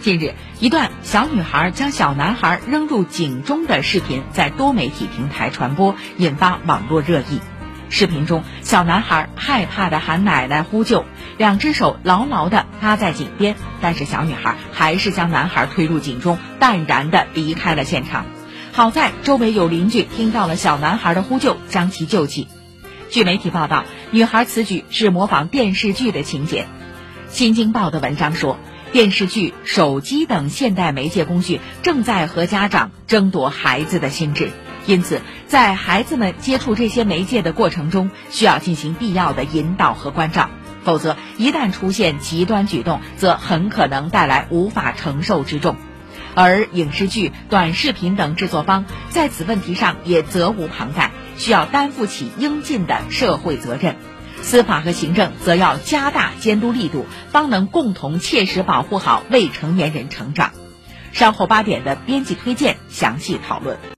近日，一段小女孩将小男孩扔入井中的视频在多媒体平台传播，引发网络热议。视频中，小男孩害怕地喊奶奶呼救，两只手牢牢地搭在井边，但是小女孩还是将男孩推入井中，淡然地离开了现场。好在周围有邻居听到了小男孩的呼救，将其救起。据媒体报道，女孩此举是模仿电视剧的情节。《新京报》的文章说。电视剧、手机等现代媒介工具正在和家长争夺孩子的心智，因此，在孩子们接触这些媒介的过程中，需要进行必要的引导和关照，否则一旦出现极端举动，则很可能带来无法承受之重。而影视剧、短视频等制作方在此问题上也责无旁贷，需要担负起应尽的社会责任。司法和行政则要加大监督力度，方能共同切实保护好未成年人成长。稍后八点的编辑推荐详细讨论。